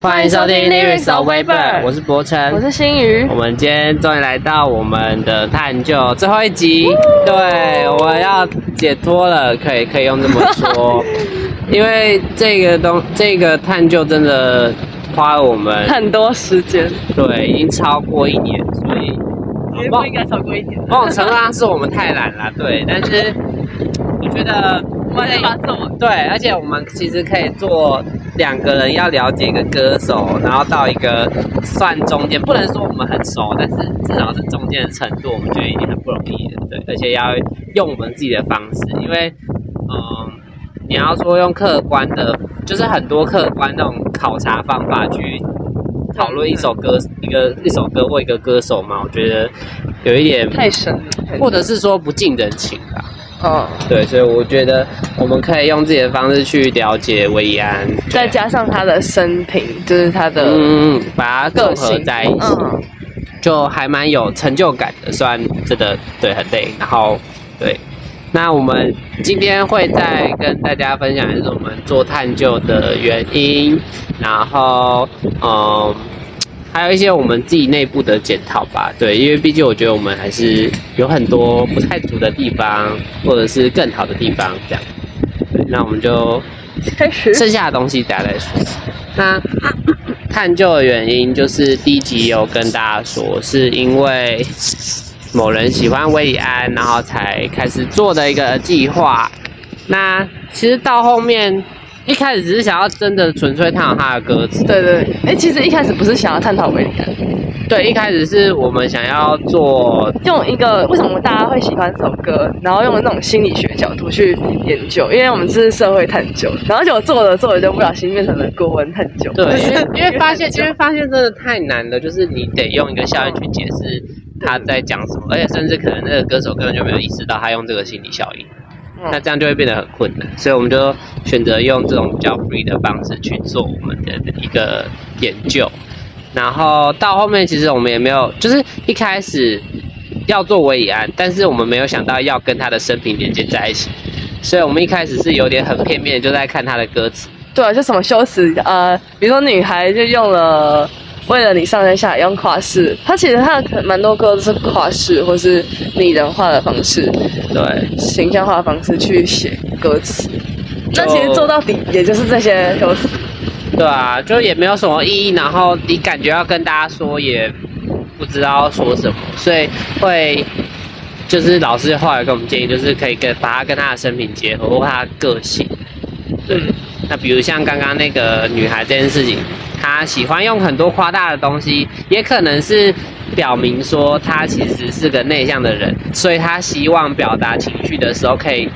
欢迎收听 Lyrics of Weber，我是博成，我是新宇。我。们今天终于来到我们的探究最后一集，对，我要解脱了，可以可以用这么说，因为这个东这个探究真的花了我们很多时间，对已经超过一年，所以也不应该超过一年。某种程度上是我们太懒了，对，但是我觉得我们还是把它做完。对，而且我们其实可以做两个人要了解一个歌手，然后到一个算中间，不能说我们很熟，但是至少是中间的程度，我们觉得已经很不容易了。对，而且要用我们自己的方式，因为嗯，你要说用客观的，就是很多客观那种考察方法去讨论一首歌、一个一首歌或一个歌手嘛，我觉得有一点，太深了，或者是说不近人情吧。嗯，对，所以我觉得我们可以用自己的方式去了解韦以安，再加上他的生平，就是他的嗯，把它综合个性在一起，嗯，就还蛮有成就感的。虽然真的对很累，然后对，那我们今天会再跟大家分享，就是我们做探究的原因，然后嗯。还有一些我们自己内部的检讨吧，对，因为毕竟我觉得我们还是有很多不太足的地方，或者是更好的地方，这样。对，那我们就开始。剩下的东西大家再说。那 探究的原因就是第一集有跟大家说，是因为某人喜欢威里安，然后才开始做的一个计划。那其实到后面一开始只是想要真的纯粹探讨他的歌词，对对，哎、其实一开始不是想要探讨维里安，对，一开始是我们想要做用一个为什么大家会喜欢这首歌，然后用那种心理学角度去研究，因为我们这是社会探究，然后结果做着做着就不小心变成了国文探究。对，就是因为因为 发现，因为发现真的太难了，就是你得用一个效应去解释他在讲什么，而且甚至可能那个歌手根本就没有意识到他用这个心理效应，嗯那这样就会变得很困难，所以我们就选择用这种比较 free 的方式去做我们的一个研究，然后到后面其实我们也没有，就是一开始要做维以安，但是我们没有想到要跟他的生平连接在一起，所以我们一开始是有点很片面，就在看他的歌词。对啊，就什么修辞，呃，比如说女孩就用了为了你上山下海用跨式，它其实它的蛮多歌都是跨式或是拟人化的方式、对，形象化的方式去写歌词。那其实做到底也就是这些歌词。对啊，就也没有什么意义，然后你感觉要跟大家说，也不知道说什么，所以会就是老师后来给我们建议，就是可以跟把它跟他的生平结合，或他的个性。对，那比如像刚刚那个女孩这件事情，他喜欢用很多夸大的东西，也可能是表明说他其实是个内向的人，所以他希望表达情绪的时候，可以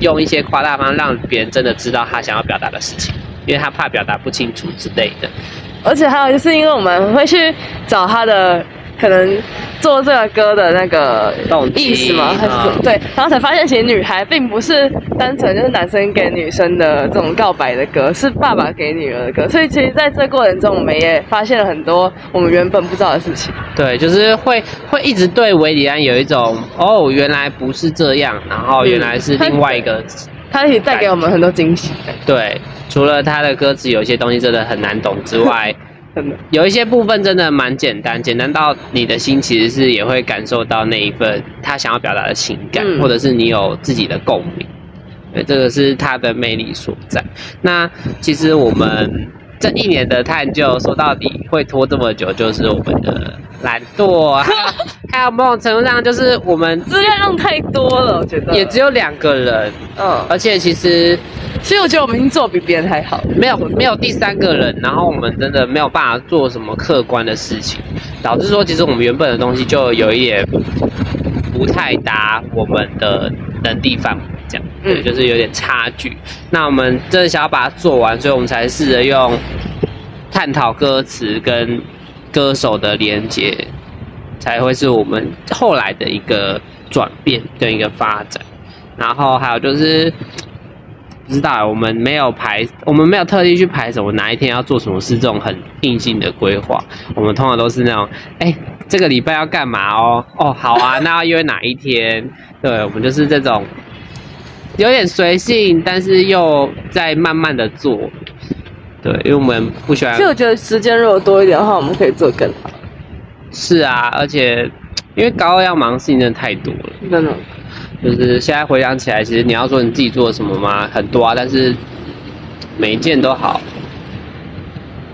用一些夸大方让别人真的知道他想要表达的事情，因为他怕表达不清楚之类的。而且还有就是因为我们会去找他的可能做这个歌的那个意思嘛，还是、嗯对，然后才发现其实女孩并不是单纯就是男生给女生的这种告白的歌，是爸爸给女儿的歌，所以其实在这过程中，我们也发现了很多我们原本不知道的事情。对，就是会会一直对维里安有一种哦，原来不是这样，然后原来是另外一个。他也带给我们很多惊喜，对，除了他的歌词有些东西真的很难懂之外，真的。有一些部分真的蛮简单，简单到你的心其实是也会感受到那一份他想要表达的情感，嗯或者是你有自己的共鸣。对，这个是他的魅力所在。那其实我们这一年的探究，说到底会拖这么久，就是我们的懒惰，还 有还有某种程度上就是我们资料量太多了，我觉得也只有两个人，嗯，而且其实所以我觉得我们已经做比别人还好。没有没有第三个人，然后我们真的没有办法做什么客观的事情，导致说其实我们原本的东西就有一点不太搭我们的能力范围，这样就是有点差距。那我们真的想要把它做完，所以我们才试着用探讨歌词跟歌手的连接，才会是我们后来的一个转变跟一个发展。然后还有就是。知道，我们没有排，我们没有特地去排什么哪一天要做什么事，这种很硬性的规划。我们通常都是那种，哎、这个礼拜要干嘛哦？哦，好啊，那要约哪一天？对，我们就是这种有点随性，但是又在慢慢的做。对，因为我们不喜欢其实。我觉得时间如果多一点的话，我们可以做更好，是啊，而且因为高二要忙事情真的太多了。真的。就是现在回想起来，其实你要说你自己做了什么吗？很多啊，但是每一件都好，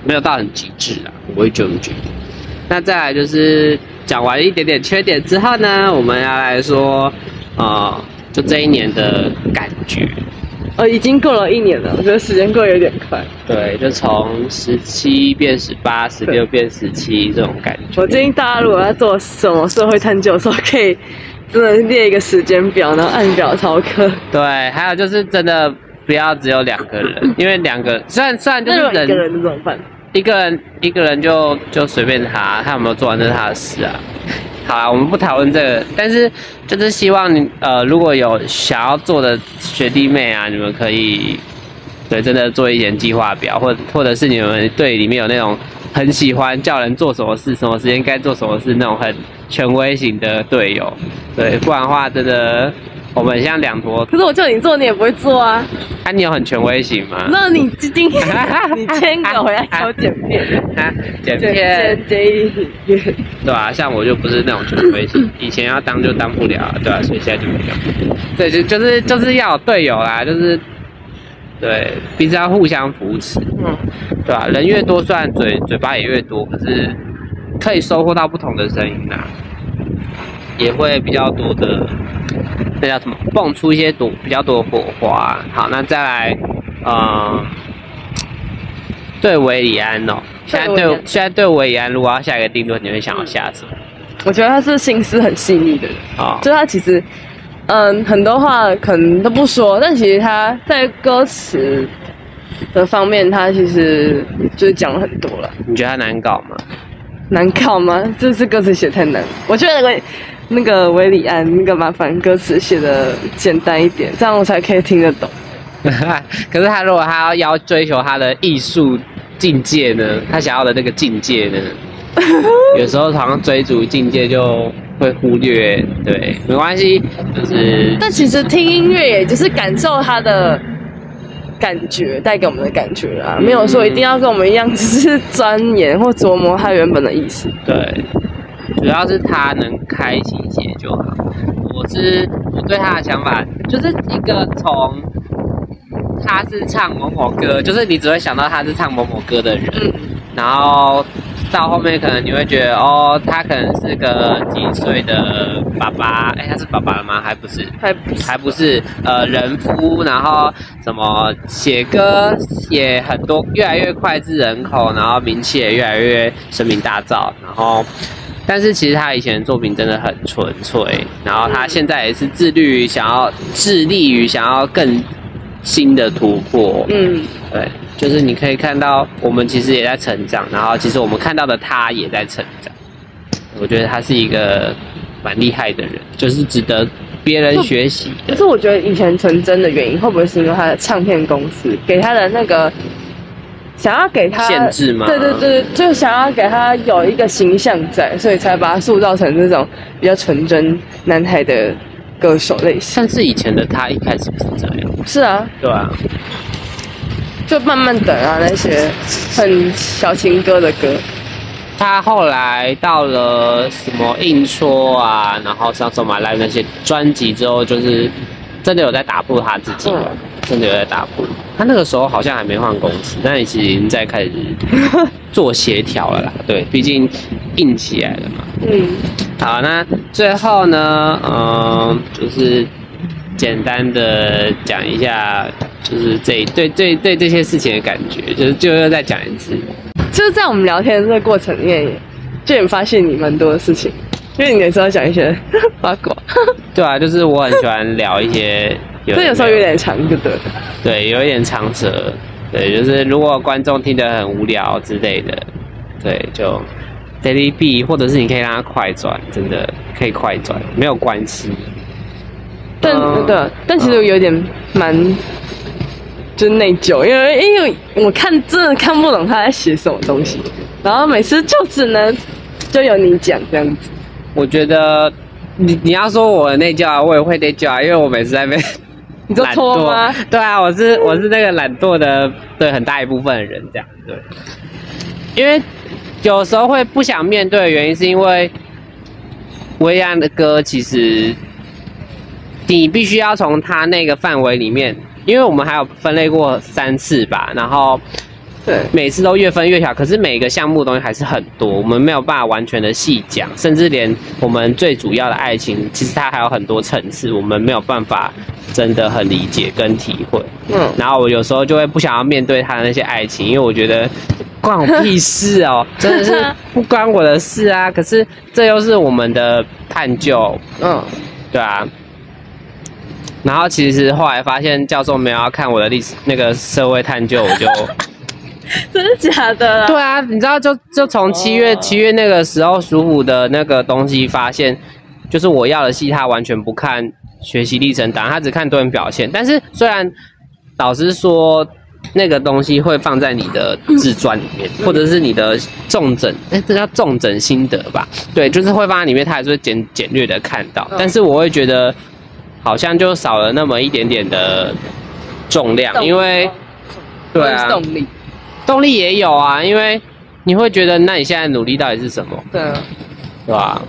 没有到很极致啊，我会这么觉得。那再来就是讲完一点点缺点之后呢，我们要来说，呃，就这一年的感觉。呃，已经过了一年了，我觉得时间过得有点快。对，就从十七变十八，十六变十七这种感觉。我建议大家如果要做什么社会探究的时候，可以真的列一个时间表，然后按表操课。对，还有就是真的不要只有两个人，因为两个 虽然虽然就是那如果一个人的怎么办？一个人一个人就就随便他，他有没有做完这是他的事啊。好啊，我们不讨论这个，但是就是希望你呃，如果有想要做的学弟妹啊，你们可以对真的做一点计划表，或或者是你们队里面有那种很喜欢叫人做什么事，什么时间该做什么事那种很权威型的队友，对，不然的话真的我们像两坨，可是我叫你做，你也不会做啊。啊，你有很权威型吗？那你今天 你签个回来给我剪片，啊，剪剪片剪。剪影片。对啊，像我就不是那种权威型，以前要当就当不了，对吧、所以现在就没有。对，就就是就是要有队友啦，就是对彼此要互相扶持，嗯，对吧、人越多，虽然嘴嘴巴也越多，可是可以收获到不同的声音啦，也会比较多的，那叫什么？蹦出一些多比较多的火花。好，那再来，呃，对维里安哦，现在对现在对维里安，如果要下一个定论，你会想要下什么？我觉得他是心思很细腻的人，啊、就他其实，嗯，很多话可能都不说，但其实他在歌词的方面，他其实就是讲了很多了。你觉得他难搞吗？难搞吗？这次歌词写太难，我觉得那个那个维里安那个麻烦歌词写的简单一点，这样我才可以听得懂。可是他如果他要要追求他的艺术境界呢？他想要的那个境界呢？有时候好像追逐境界就会忽略，对，没关系，就是但其实听音乐，也就是感受他的感觉带给我们的感觉啊，没有说一定要跟我们一样，只是钻研或琢磨他原本的意思。对，主要是他能开心些就好。我是我对他的想法，就是一个从他是唱某某歌，就是你只会想到他是唱某某歌的人，嗯然后到后面可能你会觉得哦，他可能是个几岁的爸爸，哎，他是爸爸了吗？还不是，还不是还不是呃人夫，然后什么写歌也很多，越来越脍炙人口，然后名气也越来越声名大噪，然后。但是其实他以前的作品真的很纯粹，然后他现在也是致力于想要致力于想要更新的突破，嗯，对，就是你可以看到我们其实也在成长，然后其实我们看到的他也在成长。我觉得他是一个蛮厉害的人，就是值得别人学习。可是我觉得以前纯真的原因，会不会是因为他的唱片公司给他的那个想要给他限制吗对对对，就想要给他有一个形象在，所以才把他塑造成这种比较纯真男孩的歌手类型。但是以前的他一开始不是这样，是啊，对啊，就慢慢等啊，那些很小情歌的歌，他后来到了什么硬戳啊，然后上手马来那些专辑之后，就是真的有在打破他自己，嗯真的有在打破。他那个时候好像还没换公司，但其实已经在开始 做协调了啦。对，毕竟硬起来了嘛。嗯，好，那最后呢，嗯、就是简单的讲一下，就是这对对对这些事情的感觉，就是就又再讲一次。就是在我们聊天的这个过程里面，就也发现你蛮多的事情，因为你有时候讲一些八卦，对啊，就是我很喜欢聊一些有的这有时候有点长，就对了。对，有一点长舌，对，就是如果观众听得很无聊之类的，对，就 Daily B，或者是你可以让它快转，真的可以快转，没有关系。但、嗯对，但其实我有点蛮就是内疚，因为因为我看真的看不懂他在写什么东西，然后每次就只能就有你讲这样子。我觉得你你要说我内疚啊，我也会内疚啊，因为我每次在被 你就拖吗？对啊，我是我是那个懒惰的，对很大一部分的人这样，对。因为有时候会不想面对的原因，是因为维安的歌其实你必须要从他那个范围里面，因为我们还有分类过三次吧，然后。对，每次都越分越小，可是每个项目东西还是很多，我们没有办法完全的细讲，甚至连我们最主要的爱情，其实它还有很多层次，我们没有办法真的很理解跟体会。嗯，然后我有时候就会不想要面对他的那些爱情，因为我觉得关我屁事哦，真的是不关我的事啊。可是这又是我们的探究，嗯，对啊。然后其实后来发现教授没有要看我的历史那个社会探究，我就。真的假的？对啊，你知道，就就从七月七月那个时候，属虎的那个东西发现，就是我要的戏，他完全不看学习历程档，他只看多人表现。但是虽然老师说那个东西会放在你的自传里面，或者是你的重整，哎，这叫重整心得吧？对，就是会放在里面，他还是会简简略的看到。但是我会觉得好像就少了那么一点点的重量，因为对啊。动力。动力也有啊，因为你会觉得，那你现在努力到底是什么？对，对吧？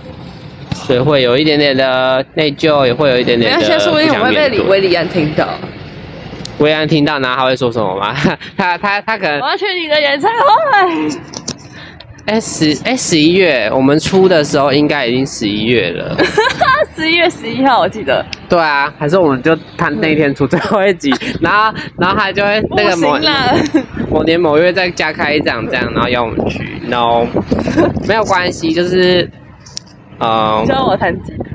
所以会有一点点的内疚，也会有一点点的不想说不定我会被李威利安听到。威安听到，然后他会说什么吗？他他他可能我要去你的演唱会。哎十哎十一月，我们出的时候应该已经十一月了。十一月十一号，我记得。对啊，还是我们就他那天出最后一集，然后然后他就会那个某某年某月再加开一场这样，然后邀我们去。No，没有关系，就是嗯。教我弹吉他。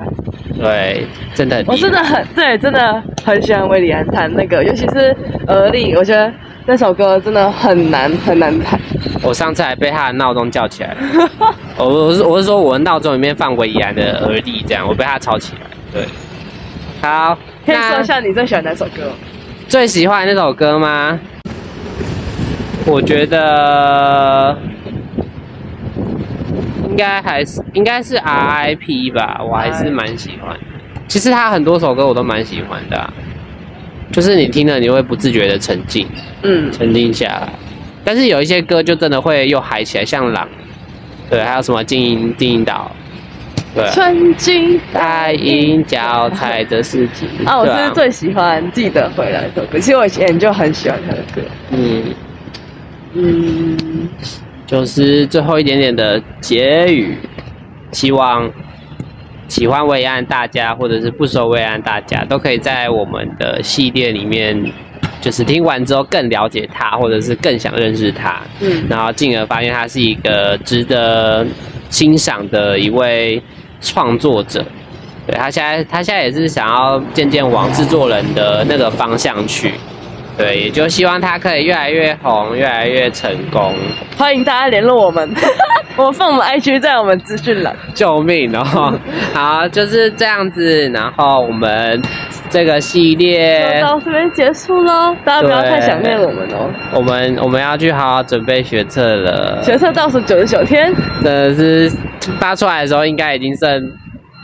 对，真的。我真的很对，真的很喜欢威利安弹那个，尤其是而立，我觉得。那首歌真的很难很难弹，我上次还被他的闹钟叫起来 了。我我是我是说我的闹钟里面放维安的耳力，这样我被他吵起来。对，好，可以说一下你最喜欢哪首歌？最喜欢那首歌吗？我觉得应该还是应该是 RIP 吧，我还是蛮喜欢。其实他很多首歌我都蛮喜欢的。就是你听了，你会不自觉的沉浸，嗯，沉浸下来。但是有一些歌就真的会又嗨起来，像狼，对，还有什么金银金银岛，对，春金带银脚踩着尸体。啊，我是最喜欢记得回来的歌，其实我以前就很喜欢他的歌。嗯嗯，就是最后一点点的结语，希望。喜欢慰安大家，或者是不收慰安大家，都可以在我们的系列里面，就是听完之后更了解他，或者是更想认识他，嗯，然后进而发现他是一个值得欣赏的一位创作者。对他现在，他现在也是想要渐渐往制作人的那个方向去。对，也就希望他可以越来越红，越来越成功。欢迎大家联络我们，我 放我们 IG 在我们资讯栏。救命哦！好，就是这样子。然后我们这个系列到这边结束喽，大家不要太想念我们哦。我们我们要去好好准备学测了，学测倒数九十九天，真的是发出来的时候应该已经剩。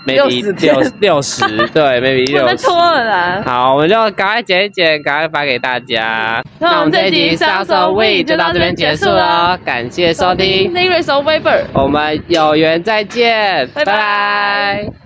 Maybe 六六十，对，maybe 六十。拖了啦。好，我们就赶快剪一剪，赶快发给大家。那我们这集《杀手 We》就到这边结束了，感谢收听。n e r e s of Weber。我们有缘再见，拜拜。